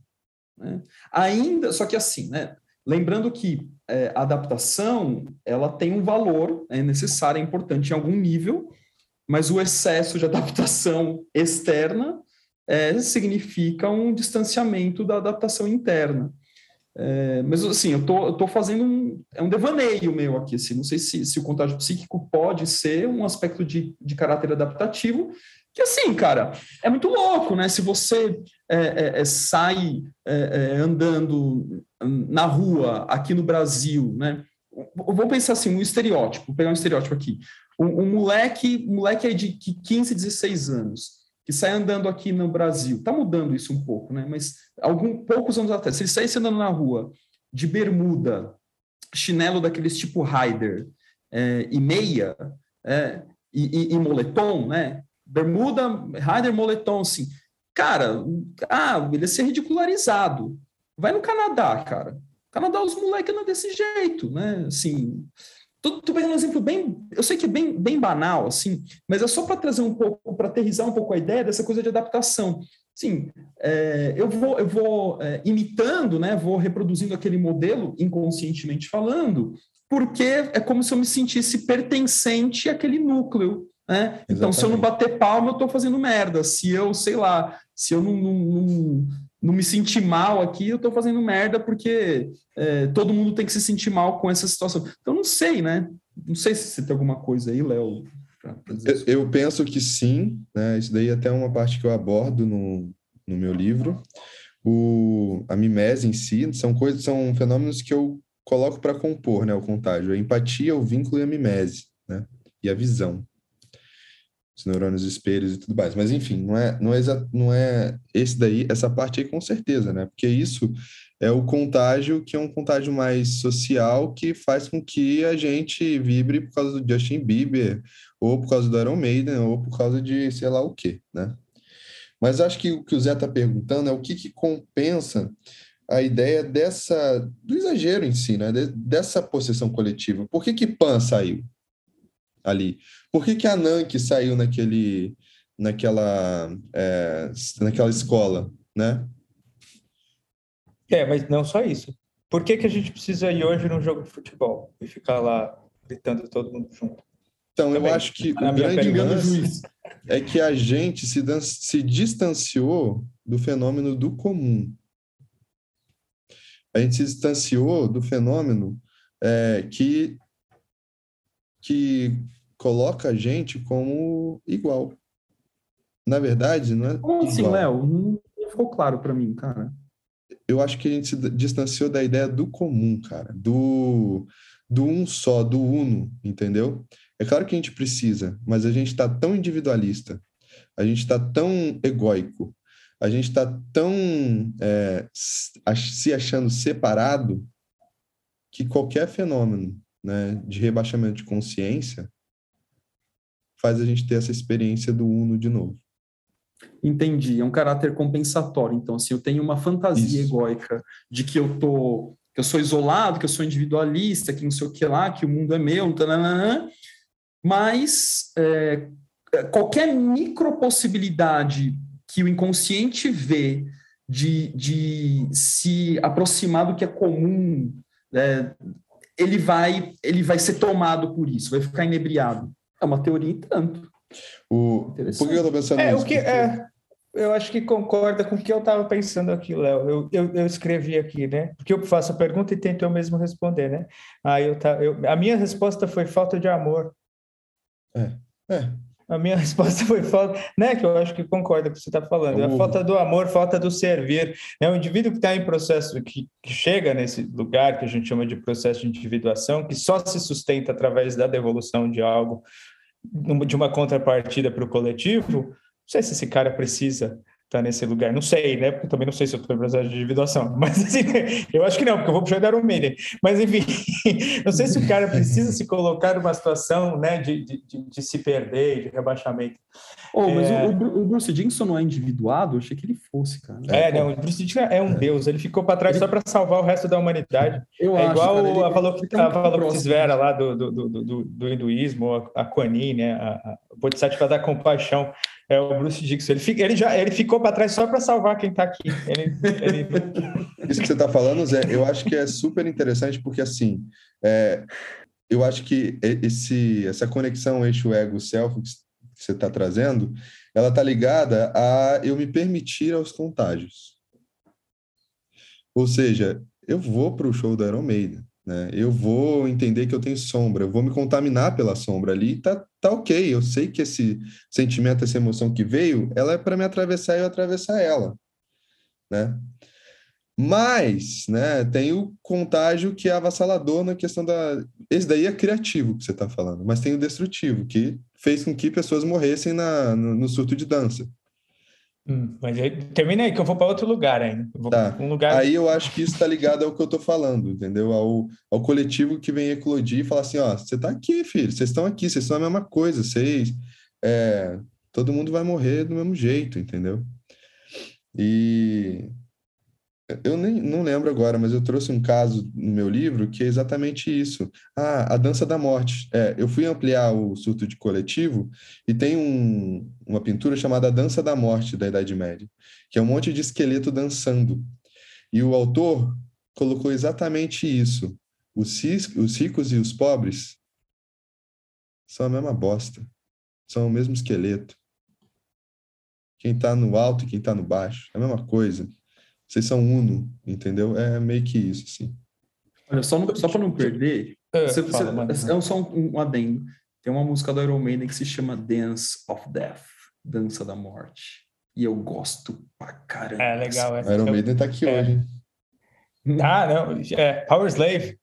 Né? Ainda, só que assim, né, lembrando que é, a adaptação ela tem um valor, é necessário, é importante em algum nível, mas o excesso de adaptação externa é, significa um distanciamento da adaptação interna. É, mas assim, eu tô, eu tô fazendo um, é um devaneio meu aqui, assim, não sei se, se o contágio psíquico pode ser um aspecto de, de caráter adaptativo, que assim, cara, é muito louco, né? Se você é, é, é sai é, é, andando na rua aqui no Brasil, né? Vamos pensar assim, um estereótipo, vou pegar um estereótipo aqui. Um, um moleque, um moleque aí de 15, 16 anos, que sai andando aqui no Brasil, está mudando isso um pouco, né? Mas alguns poucos anos atrás, se ele saísse andando na rua de bermuda, chinelo daqueles tipo Rider é, e meia é, e, e, e, moletom, né? Bermuda, Rider, moletom, assim. Cara, ah, ele ia ser ridicularizado. Vai no Canadá, cara. Canadá, os moleques andam desse jeito, né? Assim, Tô, tô pegando um exemplo bem, eu sei que é bem, bem banal, assim, mas é só para trazer um pouco, para aterrizar um pouco a ideia dessa coisa de adaptação. Sim, é, eu vou, eu vou é, imitando, né, vou reproduzindo aquele modelo inconscientemente falando, porque é como se eu me sentisse pertencente àquele núcleo. Né? Então, se eu não bater palma, eu estou fazendo merda. Se eu, sei lá, se eu não, não, não não me sentir mal aqui, eu estou fazendo merda porque é, todo mundo tem que se sentir mal com essa situação. Então, não sei, né? Não sei se você tem alguma coisa aí, Léo. Eu, eu, penso que sim, né? Isso daí é até uma parte que eu abordo no, no meu livro. O, a mimese em si são coisas, são fenômenos que eu coloco para compor, né? O contágio, a empatia, o vínculo e a mimese, né? E a visão. Os neurônios espelhos e tudo mais. Mas enfim, não é, não é, não é esse daí, essa parte aí com certeza, né? Porque isso é o contágio que é um contágio mais social que faz com que a gente vibre por causa do Justin Bieber, ou por causa do Iron Maiden, ou por causa de sei lá o quê, né? Mas acho que o que o Zé está perguntando é o que, que compensa a ideia dessa do exagero em si, né? dessa possessão coletiva. Por que que Pan saiu ali? Por que que a Nank saiu naquele naquela é, naquela escola, né? É, mas não só isso. Por que que a gente precisa ir hoje num jogo de futebol e ficar lá gritando todo mundo junto? Então, Também, eu acho que o grande lance é que a gente se, se distanciou do fenômeno do comum a gente se distanciou do fenômeno é, que, que coloca a gente como igual. Na verdade, não é. Como assim, Léo? Não ficou claro para mim, cara. Eu acho que a gente se distanciou da ideia do comum, cara, do, do um só, do uno, entendeu? É claro que a gente precisa, mas a gente está tão individualista, a gente está tão egóico, a gente está tão é, se achando separado que qualquer fenômeno né, de rebaixamento de consciência faz a gente ter essa experiência do uno de novo. Entendi, é um caráter compensatório. Então, assim, eu tenho uma fantasia Isso. egóica de que eu tô, que eu sou isolado, que eu sou individualista, que não sei o que lá, que o mundo é meu, tananã, mas é, qualquer micro possibilidade que o inconsciente vê de, de se aproximar do que é comum, né, ele vai ele vai ser tomado por isso, vai ficar inebriado. É uma teoria em tanto. O... Por que eu estou pensando é, nisso? O que, é, eu acho que concorda com o que eu estava pensando aqui, Léo. Eu, eu, eu, escrevi aqui, né? Porque eu faço a pergunta e tento eu mesmo responder, né? Aí eu, tá, eu, a minha resposta foi falta de amor. É, é. A minha [laughs] resposta foi falta, né? Que eu acho que concorda com o que você está falando. É a falta do amor, falta do servir. É o indivíduo que está em processo, que, que, chega nesse lugar que a gente chama de processo de individuação, que só se sustenta através da devolução de algo, de uma contrapartida para o coletivo. Não sei se esse cara precisa tá nesse lugar. Não sei, né? Porque também não sei se eu estou em processo de individuação. [laughs] Mas assim, eu acho que não, porque eu vou puxar Iron Maiden. Mas enfim, [laughs] não sei se o cara precisa se colocar numa situação né, de, de, de se perder, de rebaixamento. Oh, mas é... o, o, Bruce Dickinson não é individuado? Eu achei que ele fosse, cara. É, não, o Bruce Dickinson é um deus. Ele ficou para trás ele... só para salvar o resto da humanidade. Eu é acho, igual cara, ele, a Avalokitesvera lá do, do, do, do, do hinduísmo, a Kuan né? A, a Bodhisattva da compaixão. É o Bruce Dixon. Ele, fica, ele já ele ficou para trás só para salvar quem está aqui. Ele, ele... [laughs] Isso que você está falando, Zé, eu acho que é super interessante porque assim, é, eu acho que esse, essa conexão eixo ego self que você está trazendo, ela está ligada a eu me permitir aos contágios. Ou seja, eu vou para o show do Iron Maiden. Né? Eu vou entender que eu tenho sombra, eu vou me contaminar pela sombra ali, tá, tá ok. Eu sei que esse sentimento, essa emoção que veio, ela é para me atravessar e eu atravessar ela, né? Mas, né, tem o contágio que é avassalador na questão da. Esse daí é criativo que você está falando, mas tem o destrutivo, que fez com que pessoas morressem na, no, no surto de dança. Hum, mas aí, termina aí, que eu vou para outro lugar ainda. tá. Um lugar... Aí eu acho que isso está ligado ao que eu estou falando, entendeu? Ao, ao coletivo que vem eclodir e falar assim: ó, você está aqui, filho, vocês estão aqui, vocês são a mesma coisa, vocês. É, todo mundo vai morrer do mesmo jeito, entendeu? E eu nem não lembro agora, mas eu trouxe um caso no meu livro que é exatamente isso. Ah, a dança da morte. É, eu fui ampliar o surto de coletivo e tem um, uma pintura chamada Dança da Morte da Idade Média, que é um monte de esqueleto dançando. E o autor colocou exatamente isso. Os, os ricos e os pobres são a mesma bosta. São o mesmo esqueleto. Quem está no alto e quem está no baixo. É a mesma coisa vocês são uno, entendeu? É meio que isso, assim. Olha, só, só para não perder, é, você, fala, você, é só um, um adendo. Tem uma música do Iron Maiden que se chama Dance of Death, Dança da Morte. E eu gosto pra caramba. É legal. Essa Iron Maiden tá aqui é. hoje. Ah, não. É, Power Slave.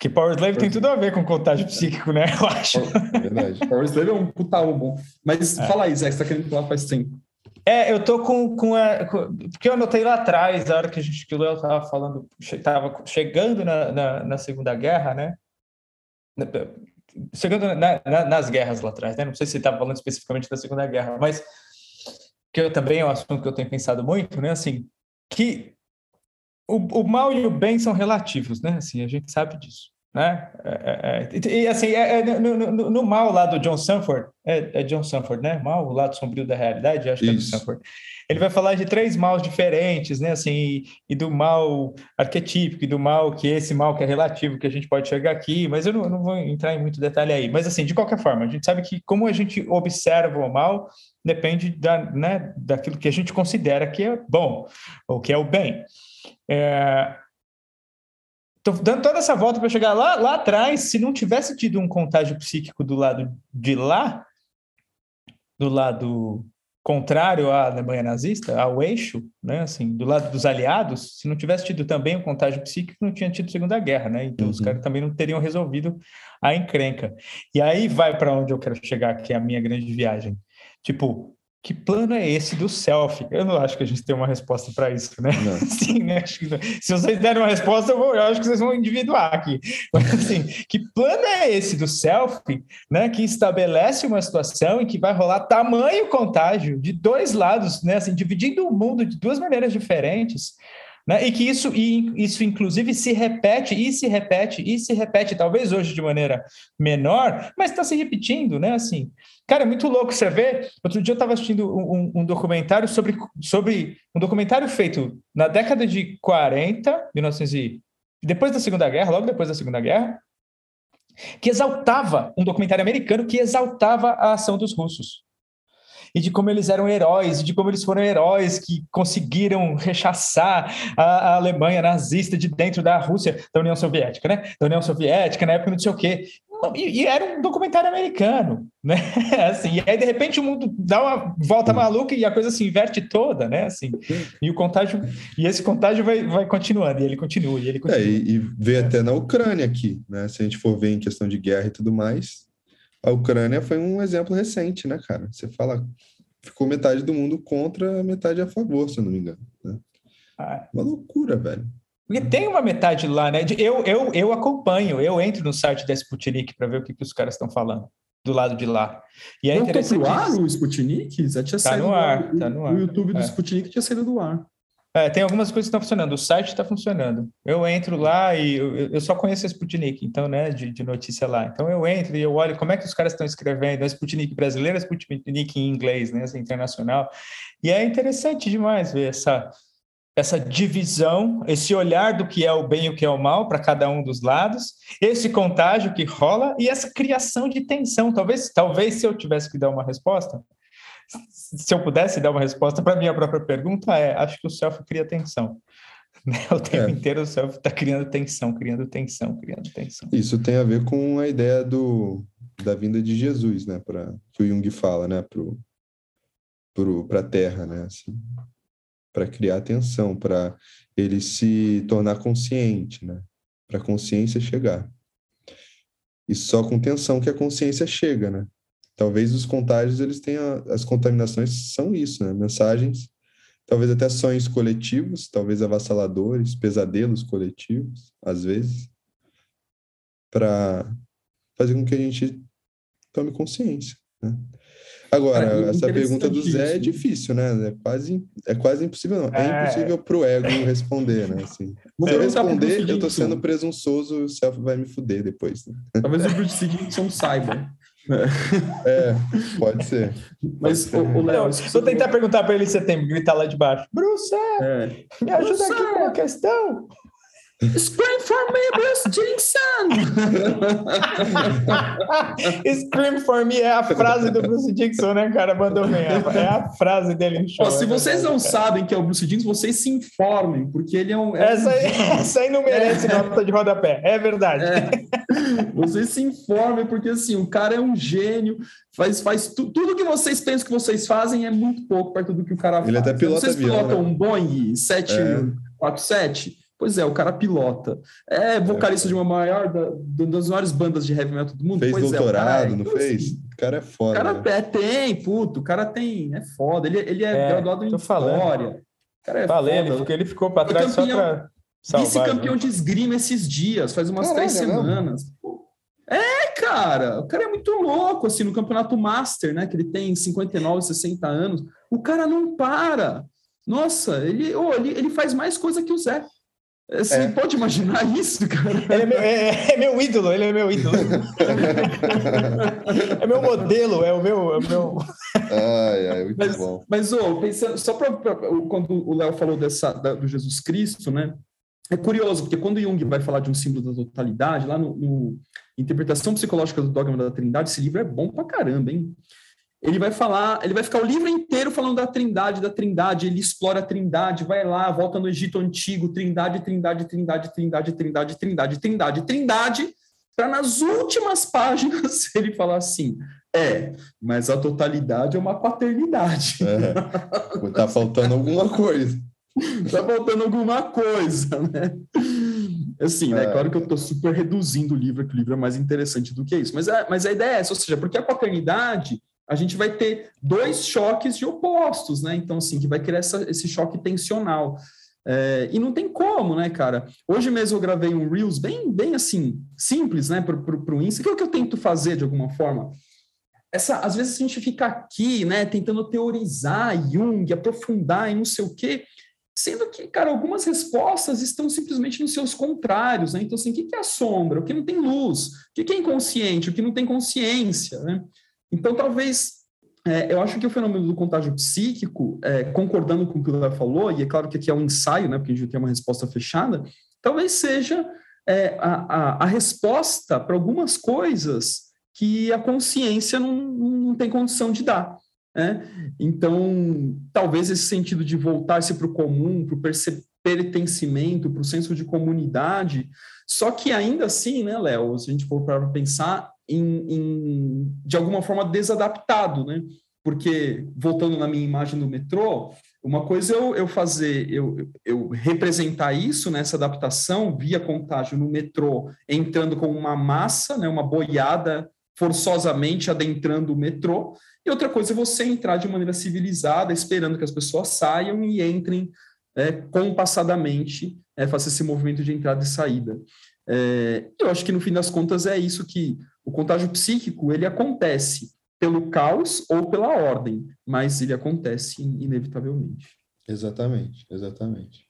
Que Power Slave tem tudo a ver com contágio psíquico, né? Eu acho. É verdade. Power Slave é um puta álbum. Mas é. fala aí, Zé, você tá querendo falar faz tempo. É, eu tô com, com, a, com, Porque eu anotei lá atrás, a hora que, a gente, que o Léo tava falando, tava chegando na, na, na Segunda Guerra, né? Chegando na, nas guerras lá atrás, né? Não sei se estava falando especificamente da Segunda Guerra, mas que eu também é um assunto que eu tenho pensado muito, né? Assim, que o, o mal e o bem são relativos, né? Assim, a gente sabe disso. Né? É, é, é e assim, é, é, no, no, no, mal lá do John Sanford, é, John Sanford, né? Mal, o lado sombrio da realidade, acho Isso. que é do Sanford. Ele vai falar de três maus diferentes, né? Assim, e, e, do mal arquetípico, e do mal que esse mal que é relativo, que a gente pode chegar aqui, mas eu não, não vou entrar em muito detalhe aí. Mas assim, de qualquer forma, a gente sabe que como a gente observa o mal depende da, né, daquilo que a gente considera que é bom, ou que é o bem. É, Estou dando toda essa volta para chegar lá, lá atrás. Se não tivesse tido um contágio psíquico do lado de lá, do lado contrário à Alemanha nazista, ao eixo, né, assim, do lado dos aliados, se não tivesse tido também um contágio psíquico, não tinha tido Segunda Guerra, né? Então uhum. os caras também não teriam resolvido a encrenca. E aí vai para onde eu quero chegar, que é a minha grande viagem. Tipo, que plano é esse do selfie? Eu não acho que a gente tem uma resposta para isso, né? [laughs] Sim, né? Se vocês derem uma resposta, eu, vou, eu, acho que vocês vão individuar aqui. Mas assim, que plano é esse do selfie, né? Que estabelece uma situação em que vai rolar tamanho contágio de dois lados, né? Assim, dividindo o mundo de duas maneiras diferentes. Né? E que isso, e isso, inclusive, se repete e se repete e se repete, talvez hoje de maneira menor, mas está se repetindo, né? Assim, cara, é muito louco você ver. Outro dia eu estava assistindo um, um, documentário sobre, sobre um documentário feito na década de 40, 1900 e, depois da Segunda Guerra, logo depois da Segunda Guerra, que exaltava um documentário americano que exaltava a ação dos russos e de como eles eram heróis, e de como eles foram heróis que conseguiram rechaçar a, a, Alemanha nazista de dentro da Rússia, da União Soviética, né? Da União Soviética, na época não sei o quê. E, e, era um documentário americano, né? [laughs] Assim, e aí, de repente, o mundo dá uma volta maluca e a coisa se inverte toda, né? Assim, e o contágio, e esse contágio vai, vai continuando, e ele continua, e ele continua. É, e, e vê até na Ucrânia aqui, né? Se a gente for ver em questão de guerra e tudo mais, a Ucrânia foi um exemplo recente, né, cara? Você fala, ficou metade do mundo contra, metade a favor, se eu não me engano. Né? Ah. Uma loucura, velho. Porque tem uma metade lá, né? Eu, eu, eu acompanho, eu entro no site da Sputnik para ver o que, que os caras estão falando do lado de lá. E é Não interessante. Tá no ar o Sputnik? Já tinha tá no ar, tá no ar. O YouTube do é. Sputnik tinha saído do ar. É, tem algumas coisas que estão funcionando. O site está funcionando. Eu entro lá e eu, eu, só conheço a Sputnik, então, né, de, de, notícia lá. Então eu entro e eu olho como é que os caras estão escrevendo a Sputnik brasileira, a Sputnik em inglês, né, essa internacional. E é interessante demais ver essa essa divisão, esse olhar do que é o bem e o que é o mal para cada um dos lados, esse contágio que rola e essa criação de tensão. Talvez, talvez se eu tivesse que dar uma resposta, se eu pudesse dar uma resposta para a minha própria pergunta, é: acho que o self cria tensão. [laughs] Né? O tempo é. inteiro o self está criando tensão, criando tensão, criando tensão. Isso tem a ver com a ideia do, da vinda de Jesus, né? Pra, que o Jung fala, né? Para a Terra, né? Assim, para criar tensão, para ele se tornar consciente, né? Para a consciência chegar. E só com tensão que a consciência chega, né? Talvez os contágios eles tenham as contaminações são isso, né? Mensagens, talvez até sonhos coletivos, talvez avassaladores, pesadelos coletivos, às vezes, para fazer com que a gente tome consciência. Né? Agora, é essa pergunta do Zé é difícil, né? É quase, é quase impossível, não. É, é impossível para o ego responder, né? Assim, se eu responder, eu estou sendo presunçoso, o self vai me fuder depois. Né? Talvez o Bruce Dickinson saiba. É, pode ser. Mas, o Léo, vou tentar perguntar para ele em setembro, gritar lá de baixo. Bruce, é. me ajuda Bruce. aqui com a questão. Scream for me, Bruce Dixon! [laughs] Scream for me é a frase do Bruce Dixon, né, cara? Mandou bem. É a frase dele no show. Ó, se é vocês não cara. sabem que é o Bruce Dixon, vocês se informem, porque ele é um. É essa, aí, essa aí não merece é. nota de rodapé, é verdade. É. Vocês se informem, porque assim, o cara é um gênio, faz, faz tu, tudo que vocês pensam que vocês fazem é muito pouco perto do que o cara ele faz. Ele até pilota Vocês avião, pilotam né? um Boeing 747? Pois é, o cara pilota. É vocalista é, de uma maior, da, das maiores bandas de heavy metal do mundo. Fez pois doutorado, é, não então, fez? Assim, o cara é foda. O cara né? é, tem, puto, o cara tem, é foda. Ele, ele é, é graduado em história. O cara é Falei, foda. Porque ele ficou para trás campeão, só para Vice-campeão né? de esgrima esses dias, faz umas Caralho, três semanas. É, cara, o cara é muito louco, assim, no campeonato Master, né, que ele tem 59, 60 anos, o cara não para. Nossa, ele, oh, ele, ele faz mais coisa que o Zé. Você é. pode imaginar isso, cara? Ele é meu, é, é meu ídolo, ele é meu ídolo. é meu modelo, é o meu. É o meu... Ai, ai, muito mas, bom. Mas, oh, pensando, só para quando o Léo falou dessa, da, do Jesus Cristo, né? É curioso, porque quando Jung vai falar de um símbolo da totalidade, lá no, no Interpretação Psicológica do Dogma da Trindade, esse livro é bom pra caramba, hein? Ele vai falar, ele vai ficar o livro inteiro falando da Trindade, da Trindade, ele explora a Trindade, vai lá, volta no Egito antigo, Trindade, Trindade, Trindade, Trindade, Trindade, Trindade, Trindade, Trindade, para nas últimas páginas [laughs] ele falar assim: é, mas a totalidade é uma paternidade. É, tá faltando alguma coisa. [laughs] tá faltando alguma coisa, né? Assim, né? É. Claro que eu estou super reduzindo o livro, que o livro é mais interessante do que isso. Mas a, mas a ideia é essa, ou seja, porque a paternidade a gente vai ter dois choques de opostos, né? Então, assim, que vai criar essa, esse choque tensional. É, e não tem como, né, cara? Hoje mesmo eu gravei um Reels bem, bem assim, simples, né, para o Insta, que é o que eu tento fazer de alguma forma. Essa, às vezes a gente fica aqui, né, tentando teorizar Jung, aprofundar e não sei o quê, sendo que, cara, algumas respostas estão simplesmente nos seus contrários, né? Então, assim, o que é a sombra? O que não tem luz? O que é inconsciente? O que não tem consciência, né? Então, talvez, é, eu acho que o fenômeno do contágio psíquico, é, concordando com o que o Léo falou, e é claro que aqui é um ensaio, né, porque a gente tem uma resposta fechada, talvez seja é, a, a, a, resposta para algumas coisas que a consciência não, não tem condição de dar. Né? Então, talvez esse sentido de voltar-se para o comum, para o pertencimento, para o senso de comunidade, só que ainda assim, né, Léo, se a gente for para pensar, em, em, de alguma forma desadaptado, né? Porque, voltando na minha imagem do metrô, uma coisa é eu, eu fazer, eu, eu representar isso nessa adaptação via contágio no metrô, entrando com uma massa, né, uma boiada forçosamente adentrando o metrô, e outra coisa é você entrar de maneira civilizada, esperando que as pessoas saiam e entrem é, compassadamente, é, faça esse movimento de entrada e saída. É, eu acho que no fim das contas é isso que o contágio psíquico ele acontece pelo caos ou pela ordem, mas ele acontece inevitavelmente. Exatamente, exatamente.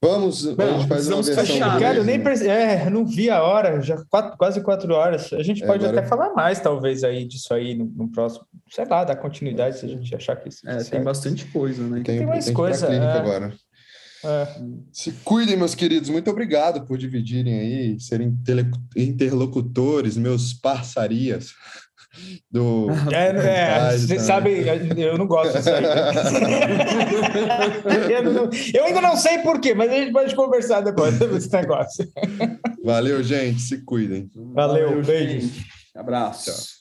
Vamos, Bom, vamos fazer uma versão fechar. Cara, eu nem é, não vi a hora, já quatro, quase quatro horas. A gente pode agora... até falar mais, talvez, aí disso aí no, no, próximo, sei lá, dar continuidade se a gente achar que isso. É, tem bastante coisa, né? Tem, tem mais coisa. É... agora. É. Se cuidem, meus queridos. Muito obrigado por dividirem aí, serem interlocutores, meus parçarias do. [laughs] É, é você sabe, eu não gosto disso aí. [laughs] eu, não, eu, ainda não sei porquê, mas a gente pode conversar depois desse negócio. Valeu, gente. Se cuidem. Valeu, Valeu beijo. Abraço. Tchau.